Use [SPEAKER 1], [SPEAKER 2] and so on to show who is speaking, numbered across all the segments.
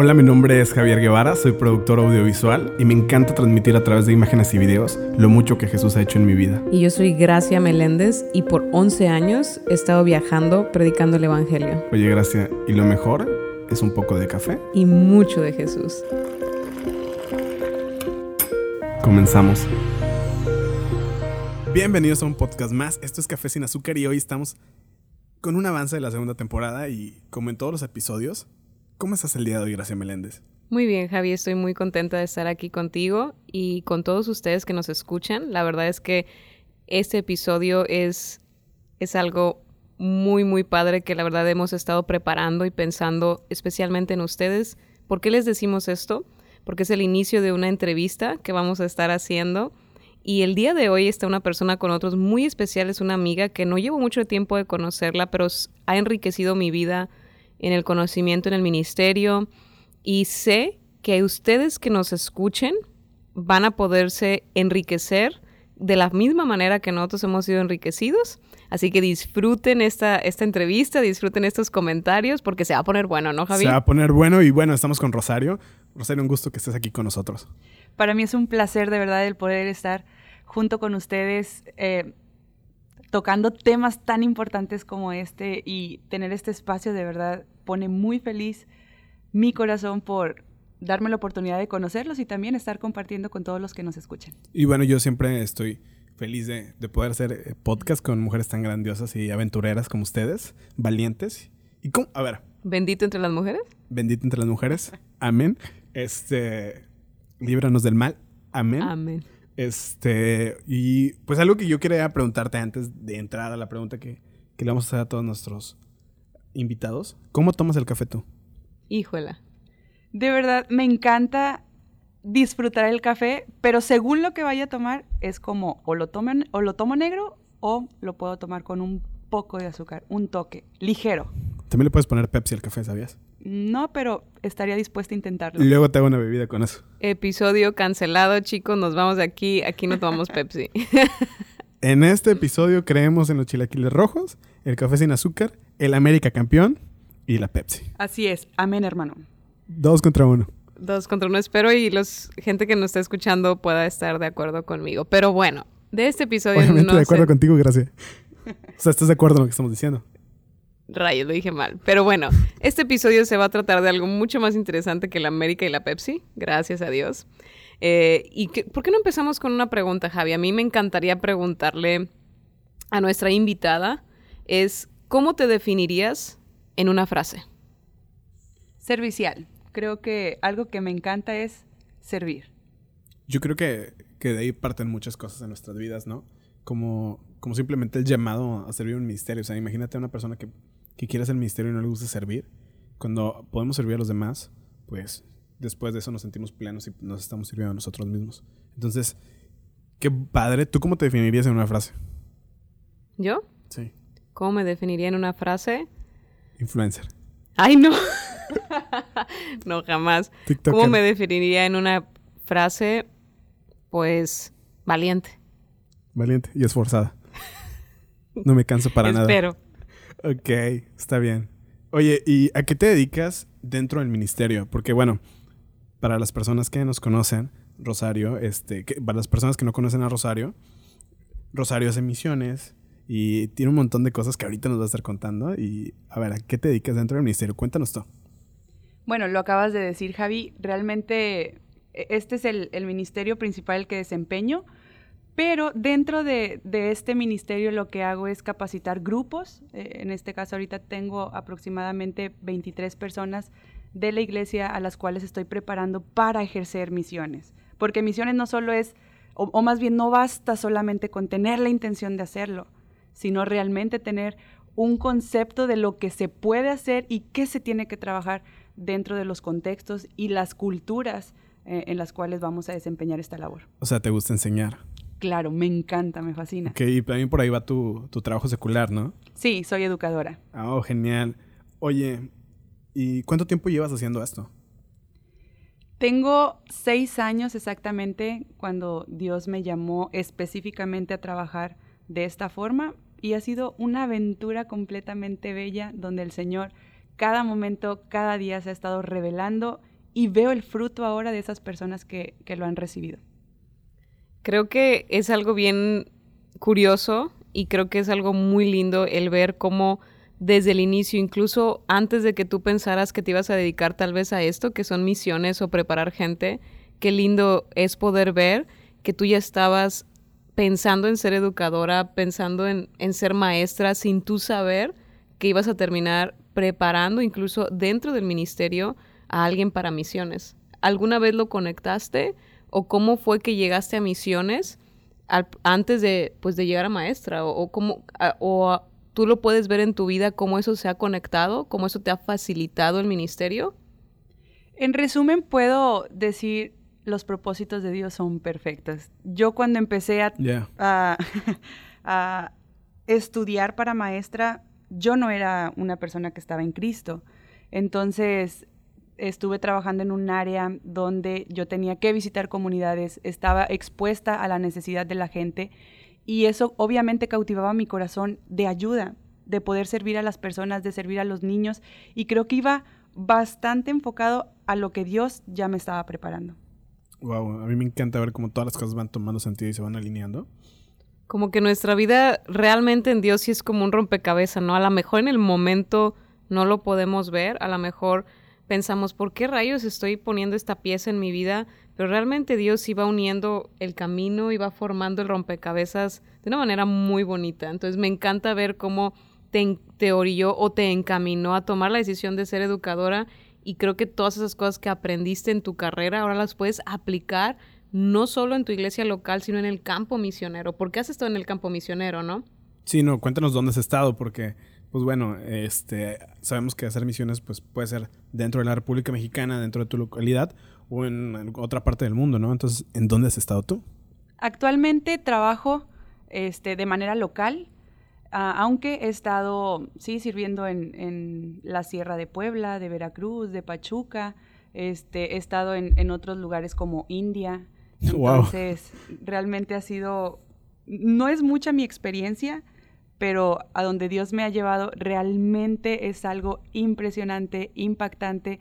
[SPEAKER 1] Hola, mi nombre es Javier Guevara, soy productor audiovisual y me encanta transmitir a través de imágenes y videos lo mucho que Jesús ha hecho en mi vida.
[SPEAKER 2] Y yo soy Gracia Meléndez y por 11 años he estado viajando predicando el Evangelio.
[SPEAKER 1] Oye, Gracia, ¿y lo mejor es un poco de café?
[SPEAKER 2] Y mucho de Jesús.
[SPEAKER 1] Comenzamos. Bienvenidos a un podcast más. Esto es Café sin Azúcar y hoy estamos con un avance de la segunda temporada y como en todos los episodios, ¿cómo estás el día de hoy, Gracia Meléndez?
[SPEAKER 2] Muy bien, Javi, estoy muy contenta de estar aquí contigo y con todos ustedes que nos escuchan. La verdad es que este episodio es, es algo muy, muy padre que la verdad hemos estado preparando y pensando especialmente en ustedes. ¿Por qué les decimos esto? Porque es el inicio de una entrevista que vamos a estar haciendo y el día de hoy está una persona con otros muy especiales, una amiga que no llevo mucho tiempo de conocerla, pero ha enriquecido mi vida en el conocimiento en el ministerio. Y sé que ustedes que nos escuchen van a poderse enriquecer de la misma manera que nosotros hemos sido enriquecidos. Así que disfruten esta, esta entrevista, disfruten estos comentarios, porque se va a poner bueno, ¿no, Javier?
[SPEAKER 1] Se va a poner bueno y bueno, estamos con Rosario. Rosario, un gusto que estés aquí con nosotros.
[SPEAKER 3] Para mí es un placer de verdad el poder estar junto con ustedes eh, tocando temas tan importantes como este y tener este espacio de verdad pone muy feliz mi corazón por darme la oportunidad de conocerlos y también estar compartiendo con todos los que nos escuchan.
[SPEAKER 1] Y bueno, yo siempre estoy feliz de, poder hacer eh, podcast con mujeres tan grandiosas y aventureras como ustedes, valientes. ¿Y cómo? A ver.
[SPEAKER 2] ¿Bendito entre las mujeres?
[SPEAKER 1] Bendito entre las mujeres. Amén. Este, líbranos del mal. Amén.
[SPEAKER 2] Amén.
[SPEAKER 1] Este, y pues algo que yo quería preguntarte antes de entrar a la pregunta que, que le vamos a hacer a todos nuestros invitados. ¿Cómo tomas el café tú?
[SPEAKER 2] Híjola.
[SPEAKER 3] De verdad, me encanta disfrutar el café, pero según lo que vaya a tomar, es como o lo, tomo, o lo tomo negro o lo puedo tomar con un poco de azúcar, un toque, ligero.
[SPEAKER 1] También le puedes poner Pepsi al café, ¿sabías?
[SPEAKER 3] No, pero estaría dispuesta a intentarlo.
[SPEAKER 1] Y luego te hago una bebida con eso.
[SPEAKER 2] Episodio cancelado, chicos. Nos vamos de aquí. Aquí no tomamos Pepsi.
[SPEAKER 1] en este episodio creemos en los chilaquiles rojos, el café sin azúcar, el América campeón y la Pepsi.
[SPEAKER 3] Así es. Amén, hermano.
[SPEAKER 1] Dos contra uno.
[SPEAKER 2] Dos contra uno. Espero y los gente que nos está escuchando pueda estar de acuerdo conmigo. Pero bueno, de este episodio
[SPEAKER 1] Obviamente de acuerdo contigo, gracias. O sea, ¿estás de acuerdo en lo que estamos diciendo?
[SPEAKER 2] Rayos, lo dije mal. Pero bueno, este episodio se va a tratar de algo mucho más interesante que la América y la Pepsi, gracias a Dios. Eh, ¿Y por qué no empezamos con una pregunta, Javi? A mí me encantaría preguntarle a nuestra invitada, es, ¿cómo te definirías en una frase?
[SPEAKER 3] Servicial. Creo que algo que me encanta es servir.
[SPEAKER 1] Yo creo que, que de ahí parten muchas cosas en nuestras vidas, ¿no? Como, como simplemente el llamado a servir un ministerio. O sea, imagínate a una persona que que quiere hacer el ministerio y no le gusta servir, cuando podemos servir a los demás, pues después de eso nos sentimos plenos y nos estamos sirviendo a nosotros mismos. Entonces, qué padre. ¿Tú cómo te definirías en una frase?
[SPEAKER 2] ¿Yo?
[SPEAKER 1] Sí.
[SPEAKER 2] ¿Cómo me definiría en una frase?
[SPEAKER 1] Influencer.
[SPEAKER 2] ¡Ay, no! no, jamás. ¿Cómo me definiría en una frase? Pues, valiente.
[SPEAKER 1] Valiente y esforzada. No me canso para nada.
[SPEAKER 2] Espero.
[SPEAKER 1] Ok, está bien. Oye, ¿y a qué te dedicas dentro del ministerio? Porque bueno, para las personas que nos conocen, Rosario, este, para las personas que no conocen a Rosario, Rosario hace misiones y tiene un montón de cosas que ahorita nos va a estar contando. Y a ver, ¿a qué te dedicas dentro del ministerio? Cuéntanos todo.
[SPEAKER 3] Bueno, lo acabas de decir, Javi. Realmente e, este es el ministerio principal que desempeño. Pero dentro de, este ministerio lo que hago es capacitar grupos. Eh, en este caso ahorita tengo aproximadamente 23 personas de la iglesia a las cuales estoy preparando para ejercer misiones. Porque misiones no solo es, o, más bien no basta solamente con tener la intención de hacerlo, sino realmente tener un concepto de lo que se puede hacer y qué se tiene que trabajar dentro de los contextos y las culturas eh, en las cuales vamos a desempeñar esta labor.
[SPEAKER 1] O sea, ¿te gusta enseñar?
[SPEAKER 3] Claro, me encanta, me fascina.
[SPEAKER 1] Ok, y también por ahí va tu, trabajo secular, ¿no?
[SPEAKER 3] Sí, soy educadora.
[SPEAKER 1] Ah, oh, genial. Oye, ¿y cuánto tiempo llevas haciendo esto?
[SPEAKER 3] Tengo seis años exactamente cuando Dios me llamó específicamente a trabajar de esta forma y ha sido una aventura completamente bella donde el Señor cada momento, cada día se ha estado revelando y veo el fruto ahora de esas personas que, que lo han recibido.
[SPEAKER 2] Creo que es algo bien curioso y creo que es algo muy lindo el ver cómo desde el inicio, incluso antes de que tú pensaras que te ibas a dedicar tal vez a esto, que son misiones o preparar gente, qué lindo es poder ver que tú ya estabas pensando en ser educadora, pensando en, en ser maestra, sin tú saber que ibas a terminar preparando incluso dentro del ministerio a alguien para misiones. ¿Alguna vez lo conectaste o cómo fue que llegaste a misiones antes de, pues, de llegar a maestra? ¿O, cómo, o tú lo puedes ver en tu vida, cómo eso se ha conectado, cómo eso te ha facilitado el ministerio?
[SPEAKER 3] En resumen, puedo decir, los propósitos de Dios son perfectos. Yo cuando empecé a, a estudiar para maestra, yo no era una persona que estaba en Cristo. Entonces, estuve trabajando en un área donde yo tenía que visitar comunidades, estaba expuesta a la necesidad de la gente y eso obviamente cautivaba mi corazón de ayuda, de poder servir a las personas, de servir a los niños y creo que iba bastante enfocado a lo que Dios ya me estaba preparando.
[SPEAKER 1] Wow, a mí me encanta ver cómo todas las cosas van tomando sentido y se van alineando.
[SPEAKER 2] Como que nuestra vida realmente en Dios sí es como un rompecabezas, ¿no? A lo mejor en el momento no lo podemos ver, a lo mejor pensamos, ¿por qué rayos estoy poniendo esta pieza en mi vida? Pero realmente Dios iba uniendo el camino, iba formando el rompecabezas de una manera muy bonita. Entonces me encanta ver cómo te, te orilló o te encaminó a tomar la decisión de ser educadora y creo que todas esas cosas que aprendiste en tu carrera ahora las puedes aplicar no solo en tu iglesia local, sino en el campo misionero. ¿Por qué has estado en el campo misionero, no?
[SPEAKER 1] Sí, no, cuéntanos dónde has estado, porque pues bueno, este, sabemos que hacer misiones pues, puede ser dentro de la República Mexicana, dentro de tu localidad o en otra parte del mundo, ¿no? Entonces, ¿en dónde has estado tú?
[SPEAKER 3] Actualmente trabajo este, de manera local, aunque he estado, sí, sirviendo en, en, la Sierra de Puebla, de Veracruz, de Pachuca, este, he estado en, en otros lugares como India. Entonces, realmente ha sido, no es mucha mi experiencia, pero a donde Dios me ha llevado realmente es algo impresionante, impactante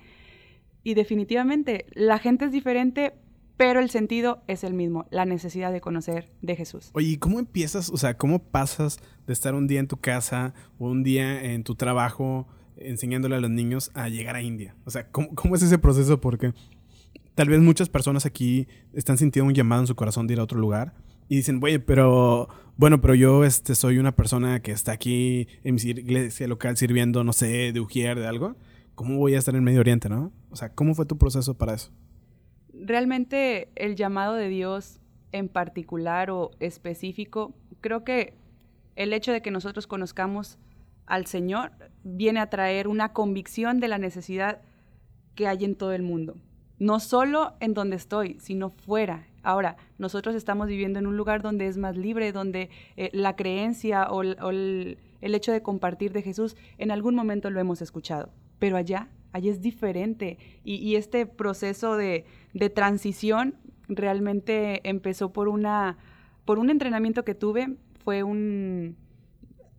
[SPEAKER 3] y definitivamente la gente es diferente, pero el sentido es el mismo, la necesidad de conocer de Jesús.
[SPEAKER 1] Oye, ¿cómo empiezas, o sea, cómo pasas de estar un día en tu casa o un día en tu trabajo enseñándole a los niños a llegar a India? O sea, ¿cómo, cómo es ese proceso? Porque tal vez muchas personas aquí están sintiendo un llamado en su corazón de ir a otro lugar y dicen, oye, pero bueno, pero yo este, soy una persona que está aquí en mi iglesia local sirviendo, no sé, de Ujier, de algo. ¿Cómo voy a estar en Medio Oriente, no? O sea, ¿cómo fue tu proceso para eso?
[SPEAKER 3] Realmente el llamado de Dios en particular o específico, creo que el hecho de que nosotros conozcamos al Señor viene a traer una convicción de la necesidad que hay en todo el mundo. No solo en donde estoy, sino fuera, Ahora, nosotros estamos viviendo en un lugar donde es más libre, donde eh, la creencia o, el, hecho de compartir de Jesús en algún momento lo hemos escuchado, pero allá, allá es diferente. Y, este proceso de, transición realmente empezó por, una, por un entrenamiento que tuve, fue un,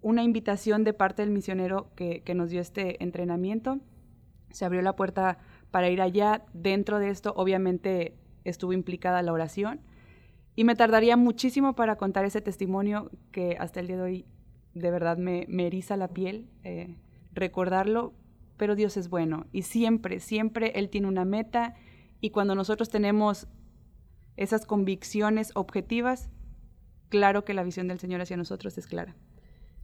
[SPEAKER 3] una invitación de parte del misionero que, que nos dio este entrenamiento. Se abrió la puerta para ir allá. Dentro de esto, obviamente, estuvo implicada la oración. Y me tardaría muchísimo para contar ese testimonio que hasta el día de hoy de verdad me, me eriza la piel eh, recordarlo, pero Dios es bueno y siempre, siempre Él tiene una meta y cuando nosotros tenemos esas convicciones objetivas, claro que la visión del Señor hacia nosotros es clara.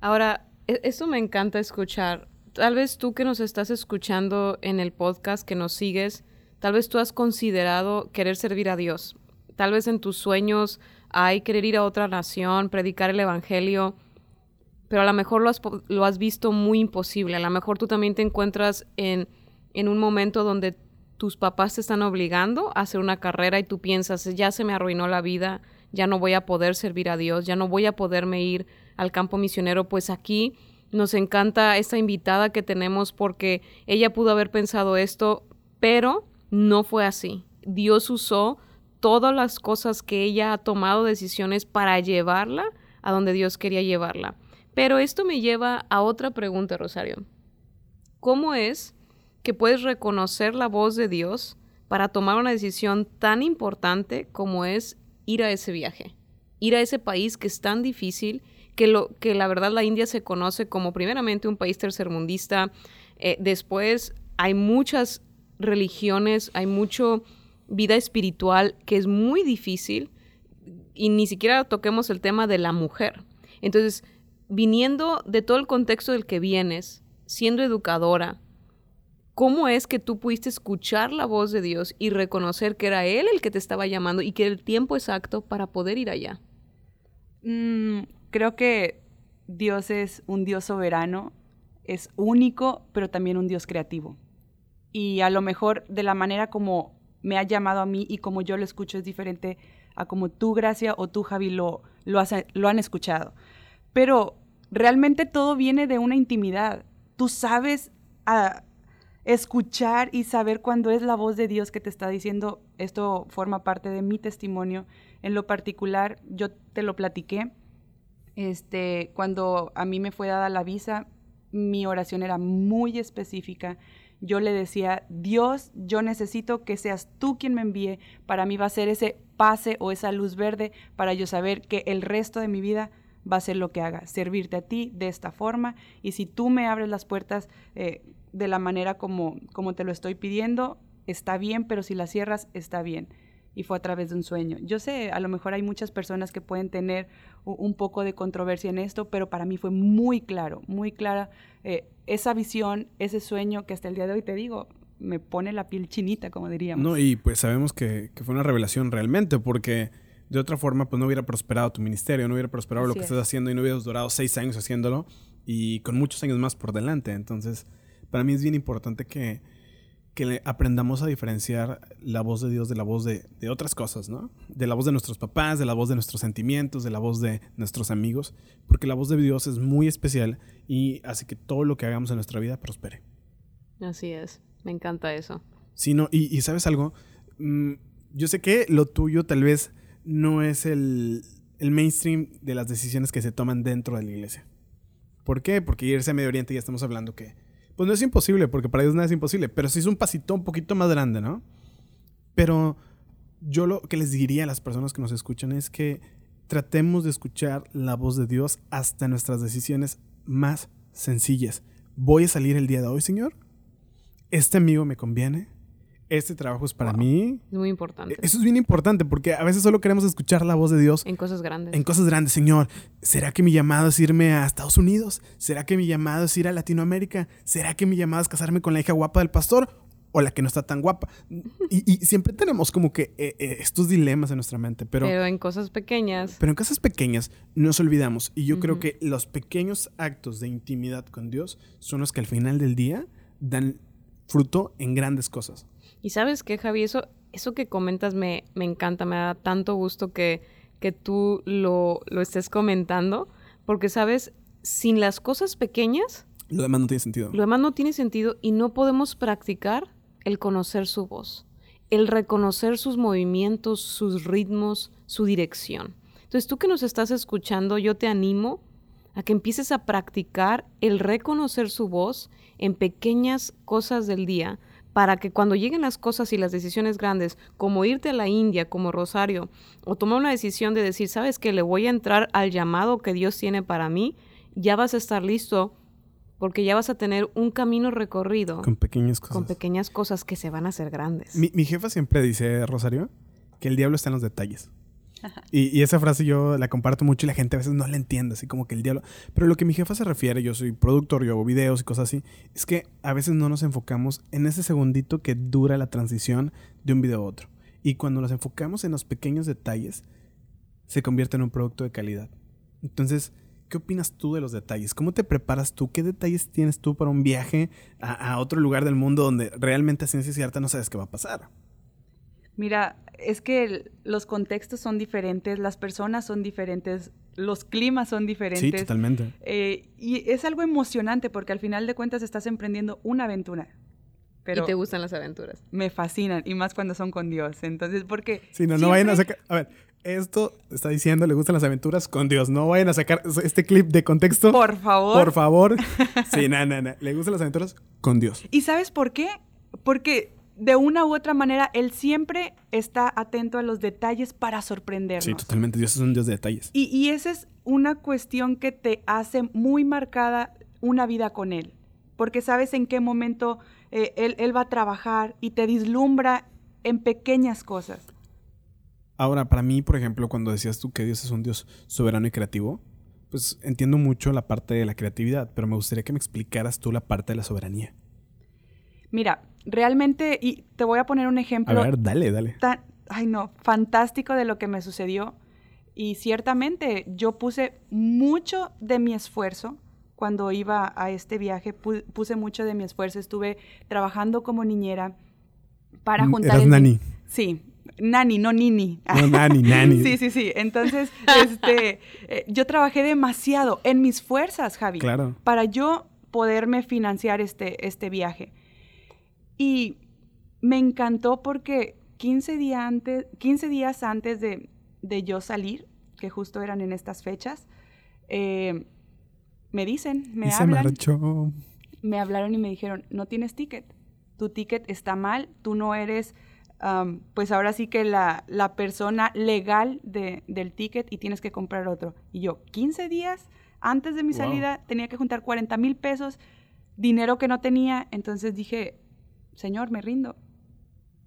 [SPEAKER 2] Ahora, e, eso me encanta escuchar. Tal vez tú que nos estás escuchando en el podcast, que nos sigues, Tal vez tú has considerado querer servir a Dios. Tal vez en tus sueños hay querer ir a otra nación, predicar el Evangelio, pero a lo mejor lo has, lo has visto muy imposible. A lo mejor tú también te encuentras en, en un momento donde tus papás te están obligando a hacer una carrera y tú piensas, ya se me arruinó la vida, ya no voy a poder servir a Dios, ya no voy a poderme ir al campo misionero, pues aquí nos encanta esta invitada que tenemos porque ella pudo haber pensado esto, pero no fue así. Dios usó todas las cosas que ella ha tomado decisiones para llevarla a donde Dios quería llevarla. Pero esto me lleva a otra pregunta, Rosario. ¿cómo es que puedes reconocer la voz de Dios para tomar una decisión tan importante como es ir a ese viaje? Ir a ese país que es tan difícil, que, lo, que la verdad la India se conoce como primeramente un país tercermundista, eh, después hay muchas religiones, hay mucho vida espiritual que es muy difícil y ni siquiera toquemos el tema de la mujer. Entonces, viniendo de todo el contexto del que vienes, siendo educadora, ¿cómo es que tú pudiste escuchar la voz de Dios y reconocer que era Él el que te estaba llamando y que era el tiempo exacto para poder ir allá?
[SPEAKER 3] Mm, creo que Dios es un Dios soberano, es único, pero también un Dios creativo. Y a lo mejor de la manera como me ha llamado a mí y como yo lo escucho es diferente a como tú, Gracia, o tú, Javi, lo, lo, lo han escuchado. Pero realmente todo viene de una intimidad. Tú sabes a ah, escuchar y saber cuándo es la voz de Dios que te está diciendo, esto forma parte de mi testimonio. En lo particular, yo te lo platiqué. Este, cuando a mí me fue dada la visa, mi oración era muy específica. Yo le decía, Dios, yo necesito que seas tú quien me envíe. Para mí va a ser ese pase o esa luz verde para yo saber que el resto de mi vida va a ser lo que haga, servirte a ti de esta forma. Y si tú me abres las puertas eh, de la manera como, como te lo estoy pidiendo, está bien, pero si las cierras, está bien y fue a través de un sueño. Yo sé, a lo mejor hay muchas personas que pueden tener un poco de controversia en esto, pero para mí fue muy claro, muy clara eh, esa visión, ese sueño que hasta el día de hoy te digo, me pone la piel chinita, como diríamos.
[SPEAKER 1] No, y pues sabemos que, que fue una revelación realmente, porque de otra forma, pues no hubiera prosperado tu ministerio, no hubiera prosperado lo que estás haciendo y no hubieras durado seis años haciéndolo y con muchos años más por delante. Entonces, para mí es bien importante que, que aprendamos a diferenciar la voz de Dios de la voz de, de, otras cosas, ¿no? De la voz de nuestros papás, de la voz de nuestros sentimientos, de la voz de nuestros amigos, porque la voz de Dios es muy especial y hace que todo lo que hagamos en nuestra vida prospere.
[SPEAKER 2] Así es, me encanta eso.
[SPEAKER 1] Sí, no, y, sabes algo, mm, yo sé que lo tuyo tal vez no es el, el mainstream de las decisiones que se toman dentro de la iglesia. ¿Por qué? Porque irse a Medio Oriente ya estamos hablando que pues no es imposible, porque para Dios nada es imposible, pero sí es un pasito un poquito más grande, ¿no? Pero yo lo que les diría a las personas que nos escuchan es que tratemos de escuchar la voz de Dios hasta nuestras decisiones más sencillas. ¿Voy a salir el día de hoy, Señor? ¿Este amigo me conviene? Este trabajo es para mí.
[SPEAKER 2] Es muy importante.
[SPEAKER 1] Eso es bien importante porque a veces solo queremos escuchar la voz de Dios.
[SPEAKER 2] En cosas grandes.
[SPEAKER 1] En cosas grandes, Señor. ¿Será que mi llamado es irme a Estados Unidos? ¿Será que mi llamado es ir a Latinoamérica? ¿Será que mi llamado es casarme con la hija guapa del pastor? O la que no está tan guapa. Y, siempre tenemos como que eh, eh, estos dilemas en nuestra mente. Pero,
[SPEAKER 2] pero en cosas pequeñas.
[SPEAKER 1] Pero en cosas pequeñas nos olvidamos. Y yo creo que los pequeños actos de intimidad con Dios son los que al final del día dan fruto en grandes cosas.
[SPEAKER 2] Y sabes qué, Javi, eso, eso que comentas me, me encanta, me da tanto gusto que, que tú lo, lo estés comentando, porque sabes, sin las cosas pequeñas...
[SPEAKER 1] Lo demás no tiene sentido.
[SPEAKER 2] Lo demás no tiene sentido y no podemos practicar el conocer su voz, el reconocer sus movimientos, sus ritmos, su dirección. Entonces tú que nos estás escuchando, yo te animo a que empieces a practicar el reconocer su voz en pequeñas cosas del día para que cuando lleguen las cosas y las decisiones grandes, como irte a la India, como Rosario, o tomar una decisión de decir, sabes que le voy a entrar al llamado que Dios tiene para mí, ya vas a estar listo porque ya vas a tener un camino recorrido.
[SPEAKER 1] Con pequeñas cosas.
[SPEAKER 2] Con pequeñas cosas que se van a hacer grandes.
[SPEAKER 1] Mi, mi jefa siempre dice, Rosario, que el diablo está en los detalles. Y, esa frase yo la comparto mucho y la gente a veces no la entiende, así como que el diablo. Pero lo que mi jefa se refiere, yo soy productor, yo hago videos y cosas así, es que a veces no nos enfocamos en ese segundito que dura la transición de un video a otro. Y cuando nos enfocamos en los pequeños detalles, se convierte en un producto de calidad. Entonces, ¿qué opinas tú de los detalles? ¿Cómo te preparas tú? ¿Qué detalles tienes tú para un viaje a, otro lugar del mundo donde realmente a ciencia cierta no sabes qué va a pasar?
[SPEAKER 3] Mira, es que los contextos son diferentes, las personas son diferentes, los climas son diferentes. Sí,
[SPEAKER 1] totalmente.
[SPEAKER 3] Eh, y es algo emocionante porque al final de cuentas estás emprendiendo una aventura.
[SPEAKER 2] Pero y te gustan las aventuras.
[SPEAKER 3] Me fascinan, y más cuando son con Dios. Entonces, porque...
[SPEAKER 1] Sí, no, no vayan a sacar... A ver, Esto está diciendo, le gustan las aventuras con Dios. No vayan a sacar este clip de contexto.
[SPEAKER 3] Por favor.
[SPEAKER 1] Por favor. Sí, no, no, no. Le gustan las aventuras con Dios.
[SPEAKER 3] ¿Y sabes por qué? Porque de una u otra manera, Él siempre está atento a los detalles para sorprendernos.
[SPEAKER 1] Sí, totalmente. Dios es un Dios de detalles.
[SPEAKER 3] Y, y esa es una cuestión que te hace muy marcada una vida con Él. Porque sabes en qué momento eh, él, él va a trabajar y te dislumbra en pequeñas cosas.
[SPEAKER 1] Ahora, para mí, por ejemplo, cuando decías tú que Dios es un Dios soberano y creativo, pues entiendo mucho la parte de la creatividad, pero me gustaría que me explicaras tú la parte de la soberanía.
[SPEAKER 3] Mira, realmente, y te voy a poner un ejemplo.
[SPEAKER 1] A ver, dale, dale.
[SPEAKER 3] Tan, ay, no, fantástico de lo que me sucedió. Y ciertamente yo puse mucho de mi esfuerzo cuando iba a este viaje, puse mucho de mi esfuerzo. Estuve trabajando como niñera para
[SPEAKER 1] Mm,
[SPEAKER 3] juntar.
[SPEAKER 1] Eras nani.
[SPEAKER 3] Sí, nani, no nini.
[SPEAKER 1] No, nani, nani.
[SPEAKER 3] Sí, sí, sí. Entonces, este, eh, yo trabajé demasiado en mis fuerzas, Javi,
[SPEAKER 1] Claro.
[SPEAKER 3] para yo poderme financiar este, este viaje. Y me encantó porque 15, día antes, 15 días antes de, de yo salir, que justo eran en estas fechas, eh, me dicen, me
[SPEAKER 1] y se
[SPEAKER 3] hablan
[SPEAKER 1] marchó.
[SPEAKER 3] me hablaron y me dijeron, no tienes ticket, tu ticket está mal, tú no eres, pues ahora sí que la, la persona legal de- del ticket y tienes que comprar otro. Y yo, 15 días antes de mi
[SPEAKER 1] Wow.
[SPEAKER 3] salida, tenía que juntar 40 mil pesos, dinero que no tenía, entonces dije, Señor, me rindo.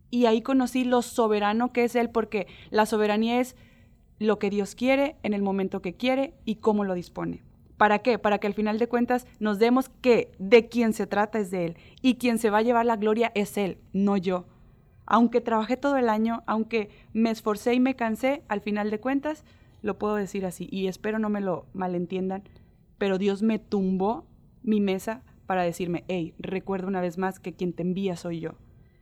[SPEAKER 3] Y ahí conocí lo soberano que es Él, porque la soberanía es lo que Dios quiere en el momento que quiere y cómo lo dispone. ¿Para qué? Para que al final de cuentas nos demos que de quien se trata es de Él y quien se va a llevar la gloria es Él, no yo. Aunque trabajé todo el año, aunque me esforcé y me cansé, al final de cuentas lo puedo decir así y espero no me lo malentiendan, pero Dios me tumbó mi mesa para decirme, hey, recuerda una vez más que quien te envía soy yo.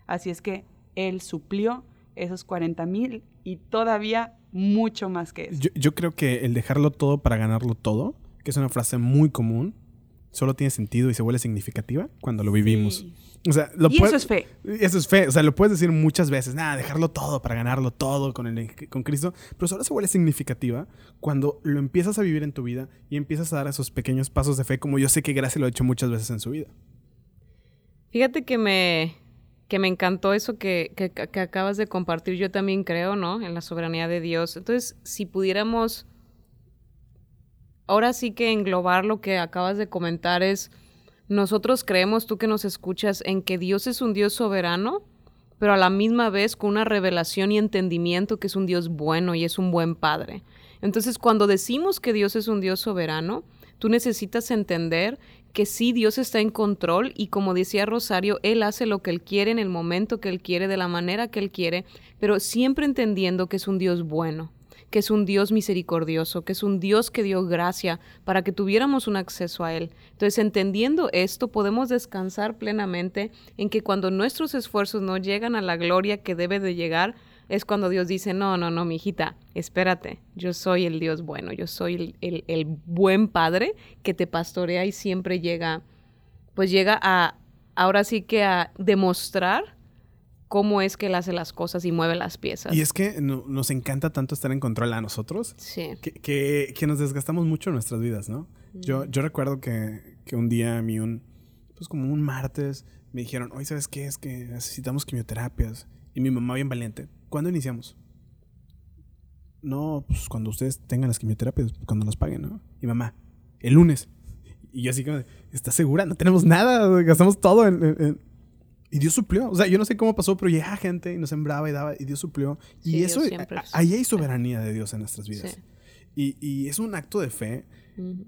[SPEAKER 3] Así es que Él suplió esos 40 mil y todavía mucho más que eso.
[SPEAKER 1] Yo, yo creo que el dejarlo todo para ganarlo todo, que es una frase muy común, solo tiene sentido y se vuelve significativa cuando lo vivimos.
[SPEAKER 3] Sí.
[SPEAKER 1] O sea, lo
[SPEAKER 3] Y eso es fe.
[SPEAKER 1] Eso es fe. O sea, lo puedes decir muchas veces. Nada, dejarlo todo para ganarlo todo con, el, con Cristo. Pero solo se vuelve significativa cuando lo empiezas a vivir en tu vida y empiezas a dar esos pequeños pasos de fe, como yo sé que Gracia lo ha hecho muchas veces en su vida.
[SPEAKER 2] Fíjate que me, que me encantó eso que, que- que acabas de compartir. Yo también creo, ¿no? En la soberanía de Dios. Entonces, si pudiéramos, ahora sí que englobar lo que acabas de comentar es, nosotros creemos, tú que nos escuchas, en que Dios es un Dios soberano, pero a la misma vez con una revelación y entendimiento que es un Dios bueno y es un buen Padre. Entonces, cuando decimos que Dios es un Dios soberano, tú necesitas entender que sí, Dios está en control y como decía Rosario, Él hace lo que Él quiere en el momento que Él quiere, de la manera que Él quiere, pero siempre entendiendo que es un Dios bueno, que es un Dios misericordioso, que es un Dios que dio gracia para que tuviéramos un acceso a Él. Entonces, entendiendo esto, podemos descansar plenamente en que cuando nuestros esfuerzos no llegan a la gloria que debe de llegar, es cuando Dios dice, no, no, no, mi hijita, espérate, yo soy el Dios bueno, yo soy el, el- el buen padre que te pastorea y siempre llega, pues llega a, ahora sí que a demostrar cómo es que Él hace las cosas y mueve las piezas.
[SPEAKER 1] Y es que no- nos encanta tanto estar en control a nosotros
[SPEAKER 2] Sí.
[SPEAKER 1] que, que- que nos desgastamos mucho en nuestras vidas, ¿no? Yo, yo recuerdo que, que un día a mí, un, pues como un martes, me dijeron, oye, ¿sabes qué? Es que necesitamos quimioterapias. Y mi mamá bien valiente, ¿cuándo iniciamos? No, pues cuando ustedes tengan las quimioterapias, cuando las paguen, ¿no? Y mamá, el lunes. Y yo así como, ¿estás segura? No tenemos nada, gastamos todo en- en-". Y Dios suplió. O sea, yo no sé cómo pasó, pero llegaba gente y nos sembraba y daba, y Dios suplió. Y
[SPEAKER 2] Sí,
[SPEAKER 1] eso, ahí hay soberanía de Dios en nuestras vidas.
[SPEAKER 2] Sí.
[SPEAKER 1] Y, y es un acto de fe,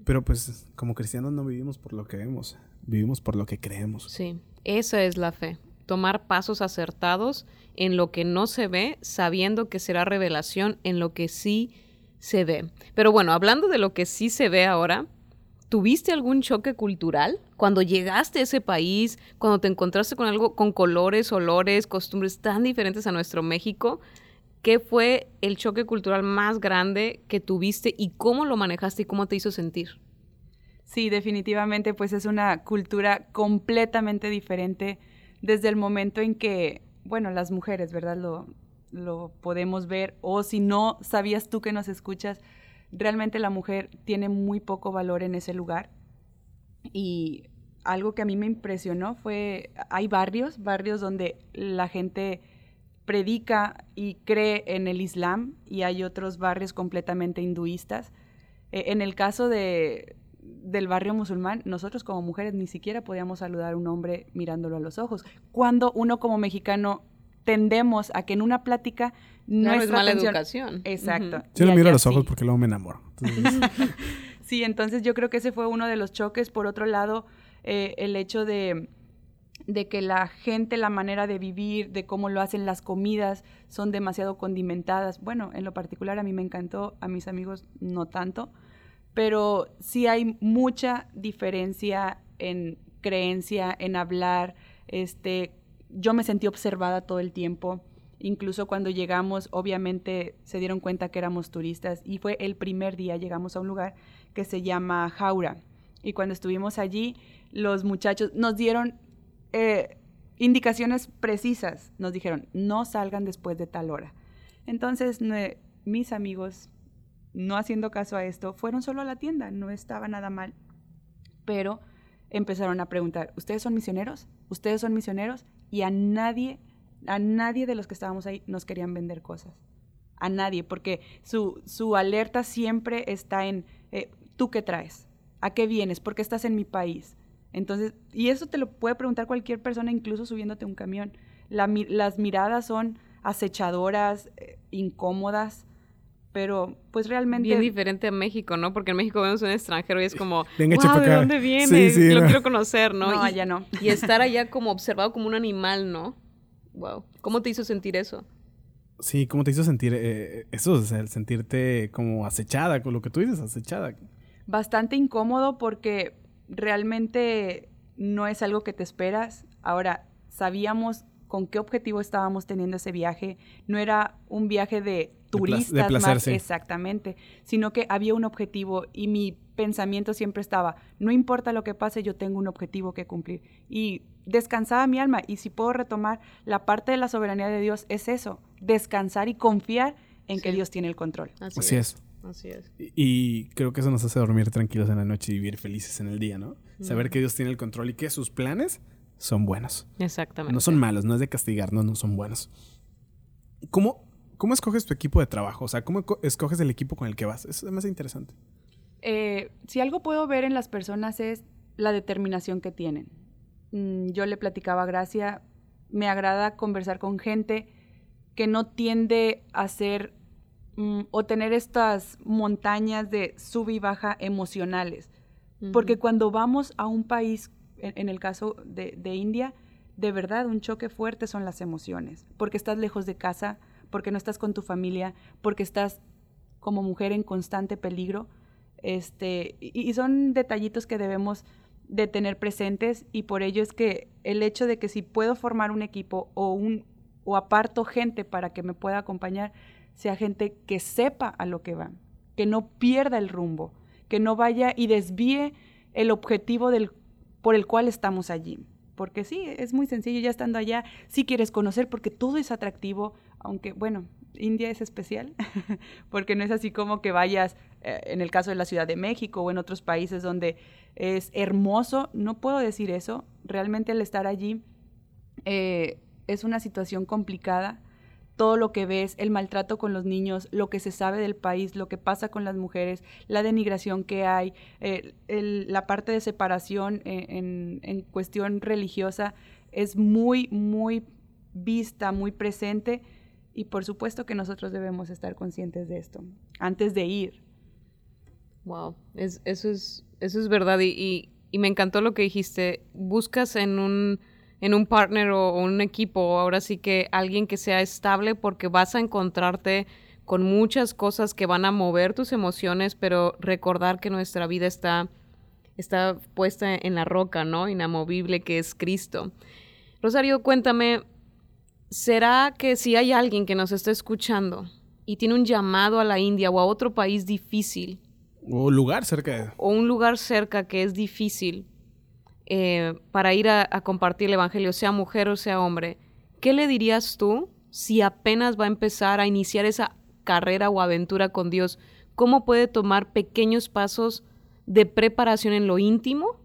[SPEAKER 1] pero pues como cristianos no vivimos por lo que vemos, vivimos por lo que creemos.
[SPEAKER 2] Sí, esa es la fe. Tomar pasos acertados en lo que no se ve, sabiendo que será revelación en lo que sí se ve. Pero bueno, hablando de lo que sí se ve ahora, ¿tuviste algún choque cultural cuando llegaste a ese país, cuando te encontraste con algo con colores, olores, costumbres tan diferentes a nuestro México? ¿Qué fue el choque cultural más grande que tuviste y cómo lo manejaste y cómo te hizo sentir?
[SPEAKER 3] Sí, definitivamente, pues es una cultura completamente diferente desde el momento en que, bueno, las mujeres, ¿verdad? Lo, lo podemos ver, o si no sabías tú que nos escuchas, realmente la mujer tiene muy poco valor en ese lugar. Y algo que a mí me impresionó fue, hay barrios, barrios donde la gente predica y cree en el Islam y hay otros barrios completamente hinduistas. E, en el caso de, del barrio musulmán, nosotros como mujeres ni siquiera podíamos saludar a un hombre mirándolo a los ojos. Cuando uno como mexicano tendemos a que en una plática
[SPEAKER 2] no es mala educación.
[SPEAKER 3] Exacto.
[SPEAKER 1] Yo no miro a los ojos porque luego me enamoro.
[SPEAKER 3] sí, entonces yo creo que ese fue uno de los choques. Por otro lado, eh, el hecho de, de que la gente, la manera de vivir, de cómo lo hacen las comidas, son demasiado condimentadas. Bueno, en lo particular a mí me encantó, a mis amigos no tanto, pero sí hay mucha diferencia en creencia, en hablar, este, yo me sentí observada todo el tiempo. Incluso cuando llegamos, obviamente se dieron cuenta que éramos turistas y fue el primer día, llegamos a un lugar que se llama Jaura. Y cuando estuvimos allí, los muchachos nos dieron eh, indicaciones precisas. Nos dijeron, no salgan después de tal hora. Entonces, mis amigos, no haciendo caso a esto, fueron solo a la tienda, no estaba nada mal. Pero empezaron a preguntar, ¿ustedes son misioneros? ¿Ustedes son misioneros? Y a nadie, a nadie de los que estábamos ahí nos querían vender cosas. A nadie, porque su, su alerta siempre está en, eh, ¿tú qué traes? ¿A qué vienes? ¿Por qué estás en mi país? Entonces, y eso te lo puede preguntar cualquier persona, incluso subiéndote un camión. las miradas son acechadoras, eh, incómodas, pero pues realmente...
[SPEAKER 2] Bien diferente a México, ¿no? Porque en México vemos un extranjero y es como, wow, ¿de dónde viene? lo quiero conocer, ¿no?
[SPEAKER 3] No, allá no.
[SPEAKER 2] Y estar allá como observado como un animal, ¿no? Wow. ¿Cómo te hizo sentir eso?
[SPEAKER 1] Sí, ¿cómo te hizo sentir eh, eso? O sea, el sentirte como acechada, con lo que tú dices, acechada.
[SPEAKER 3] Bastante incómodo porque realmente no es algo que te esperas. Ahora, sabíamos con qué objetivo estábamos teniendo ese viaje. No era un viaje de turistas más exactamente, sino que había un objetivo y mi pensamiento siempre estaba, no importa lo que pase, yo tengo un objetivo que cumplir. Y descansaba mi alma y si puedo retomar la parte de la soberanía de Dios es eso, descansar y confiar en que Dios tiene el control.
[SPEAKER 1] Así, es. Así es. Y, creo que eso nos hace dormir tranquilos en la noche y vivir felices en el día, ¿no? Saber que Dios tiene el control y que sus planes son buenos.
[SPEAKER 2] Exactamente.
[SPEAKER 1] No son malos, no es de castigarnos, no son buenos. ¿Cómo, ¿Cómo escoges tu equipo de trabajo? O sea, ¿cómo escoges el equipo con el que vas? Eso es más interesante.
[SPEAKER 3] Eh, si algo puedo ver en las personas es la determinación que tienen. Mm, yo le platicaba a Gracia, me agrada conversar con gente que no tiende a ser mm, o tener estas montañas de sub y baja emocionales. Porque cuando vamos a un país, en, el caso de, de India, de verdad un choque fuerte son las emociones, porque estás lejos de casa, porque no estás con tu familia, porque estás como mujer en constante peligro. Este, y, son detallitos que debemos de tener presentes y por ello es que el hecho de que si puedo formar un equipo o un o aparto gente para que me pueda acompañar, sea gente que sepa a lo que va, que no pierda el rumbo, que no vaya y desvíe el objetivo del, por el cual estamos allí. Porque sí, es muy sencillo, ya estando allá, si quieres conocer, porque todo es atractivo, aunque bueno, India es especial, porque no es así como que vayas, eh, en el caso de la Ciudad de México o en otros países donde es hermoso, no puedo decir eso, realmente el estar allí eh, es una situación complicada, todo lo que ves, el maltrato con los niños, lo que se sabe del país, lo que pasa con las mujeres, la denigración que hay, eh, la parte de separación en, en cuestión religiosa es muy, muy vista, muy presente y por supuesto que nosotros debemos estar conscientes de esto antes de ir.
[SPEAKER 2] Wow, eso, es, eso es verdad y, me encantó lo que dijiste. Buscas en un, en un partner o, un equipo, ahora sí que alguien que sea estable porque vas a encontrarte con muchas cosas que van a mover tus emociones, pero recordar que nuestra vida está, está puesta en la roca, ¿no? Inamovible que es Cristo. Rosario, cuéntame, ¿será que si hay alguien que nos está escuchando y tiene un llamado a la India o a otro país difícil?
[SPEAKER 1] O un lugar cerca.
[SPEAKER 2] O un lugar cerca que es difícil eh, para ir a, compartir el Evangelio, sea mujer o sea hombre. ¿Qué le dirías tú si apenas va a empezar a iniciar esa carrera o aventura con Dios, cómo puede tomar pequeños pasos de preparación en lo íntimo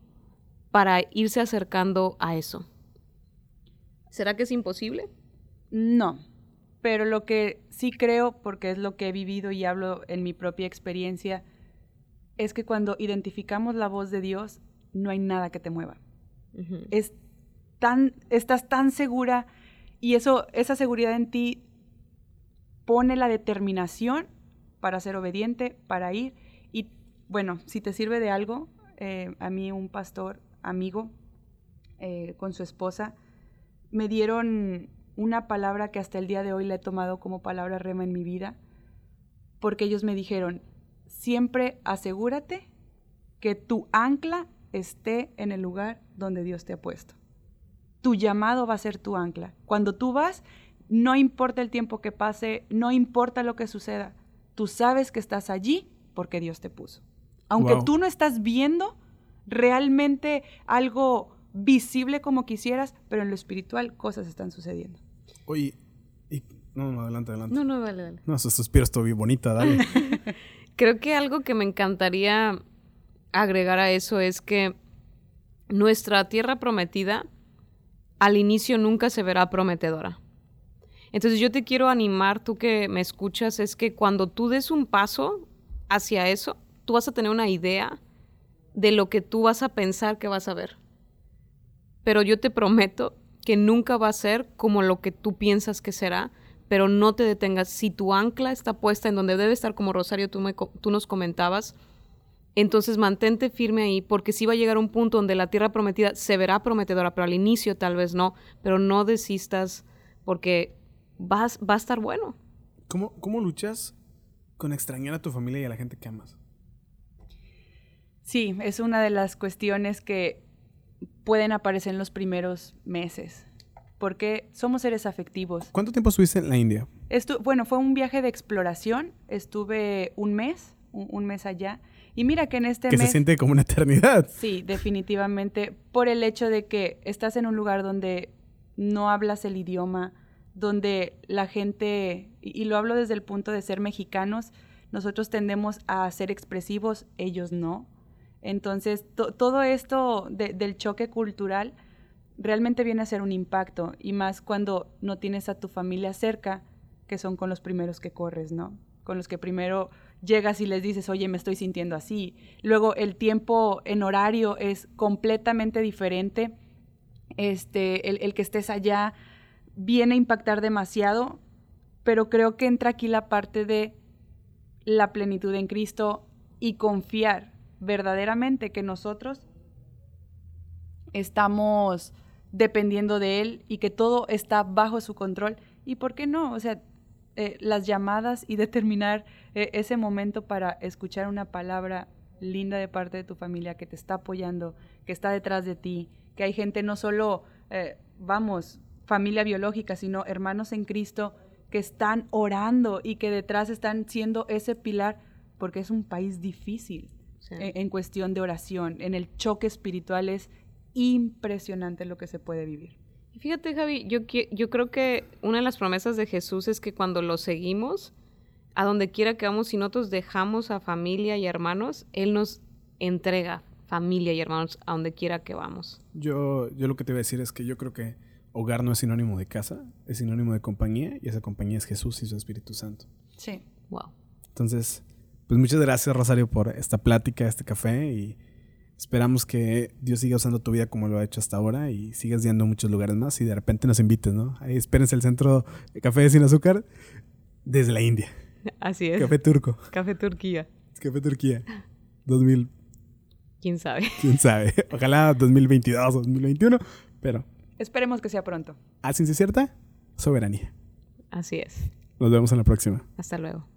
[SPEAKER 2] para irse acercando a eso? ¿Será que es imposible?
[SPEAKER 3] No, pero lo que sí creo, porque es lo que he vivido y hablo en mi propia experiencia, es que cuando identificamos la voz de Dios, no hay nada que te mueva. es tan, estás tan segura y eso, esa seguridad en ti pone la determinación para ser obediente, para ir. Y bueno, si te sirve de algo, eh, a mí un pastor amigo eh, con su esposa me dieron una palabra que hasta el día de hoy la he tomado como palabra rema en mi vida, porque ellos me dijeron, siempre asegúrate que tu ancla esté en el lugar donde Dios te ha puesto. Tu llamado va a ser tu ancla. Cuando tú vas, no importa el tiempo que pase, no importa lo que suceda, tú sabes que estás allí porque Dios te puso. Aunque tú no estás viendo realmente algo visible como quisieras, pero en lo espiritual cosas están sucediendo.
[SPEAKER 1] Oye, y... no, no, adelante, adelante.
[SPEAKER 2] No, no, dale, dale.
[SPEAKER 1] No, esos suspiros bien bonita, dale.
[SPEAKER 2] Creo que algo que me encantaría agregar a eso es que nuestra tierra prometida al inicio nunca se verá prometedora. Entonces yo te quiero animar, tú que me escuchas, es que cuando tú des un paso hacia eso, tú vas a tener una idea de lo que tú vas a pensar que vas a ver. Pero yo te prometo que nunca va a ser como lo que tú piensas que será, pero no te detengas. Si tu ancla está puesta en donde debe estar, como Rosario, tú, me, tú nos comentabas, entonces mantente firme ahí, porque sí va a llegar un punto donde la tierra prometida se verá prometedora, pero al inicio tal vez no, pero no desistas porque vas, va a estar bueno.
[SPEAKER 1] ¿Cómo, ¿Cómo luchas con extrañar a tu familia y a la gente que amas?
[SPEAKER 3] Sí, es una de las cuestiones que pueden aparecer en los primeros meses, porque somos seres afectivos.
[SPEAKER 1] ¿Cuánto tiempo estuviste en la India?
[SPEAKER 3] bueno, fue un viaje de exploración, estuve un mes, un, mes allá, y mira que en este
[SPEAKER 1] que
[SPEAKER 3] mes...
[SPEAKER 1] se siente como una eternidad.
[SPEAKER 3] Sí, definitivamente, por el hecho de que estás en un lugar donde no hablas el idioma, donde la gente, y, lo hablo desde el punto de ser mexicanos, nosotros tendemos a ser expresivos, ellos no. Entonces, todo esto del choque cultural realmente viene a ser un impacto, y más cuando no tienes a tu familia cerca, que son con los primeros que corres, ¿no? Con los que primero llegas y les dices, oye, me estoy sintiendo así. Luego el tiempo en horario es completamente diferente. Este, el, que estés allá viene a impactar demasiado, pero creo que entra aquí la parte de la plenitud en Cristo y confiar verdaderamente que nosotros estamos dependiendo de Él y que todo está bajo su control. ¿Y por qué no? O sea, eh, las llamadas y determinar ese momento para escuchar una palabra linda de parte de tu familia que te está apoyando, que está detrás de ti, que hay gente no solo, eh, vamos, familia biológica, sino hermanos en Cristo que están orando y que detrás están siendo ese pilar, porque es un país difícil en, cuestión de oración. En el choque espiritual es impresionante lo que se puede vivir.
[SPEAKER 2] Fíjate, Javi, yo, yo creo que una de las promesas de Jesús es que cuando lo seguimos, a donde quiera que vamos, si nosotros dejamos a familia y hermanos, Él nos entrega familia y hermanos a donde quiera que vamos.
[SPEAKER 1] Yo, yo lo que te voy a decir es que yo creo que hogar no es sinónimo de casa, es sinónimo de compañía y esa compañía es Jesús y su Espíritu Santo.
[SPEAKER 3] Sí.
[SPEAKER 2] Wow.
[SPEAKER 1] Entonces, pues muchas gracias Rosario por esta plática, este café y esperamos que Dios siga usando tu vida como lo ha hecho hasta ahora y sigas yendo a muchos lugares más y de repente nos invites, ¿no? Ahí espérense el centro de café sin azúcar desde la India.
[SPEAKER 2] Así es.
[SPEAKER 1] Café turco.
[SPEAKER 2] Café Turquía.
[SPEAKER 1] Café Turquía. 2000.
[SPEAKER 2] ¿Quién sabe?
[SPEAKER 1] ¿Quién sabe? Ojalá 2022 o 2021, pero...
[SPEAKER 3] Esperemos que sea pronto.
[SPEAKER 1] A ciencia cierta, soberanía.
[SPEAKER 2] Así es.
[SPEAKER 1] Nos vemos en la próxima.
[SPEAKER 2] Hasta luego.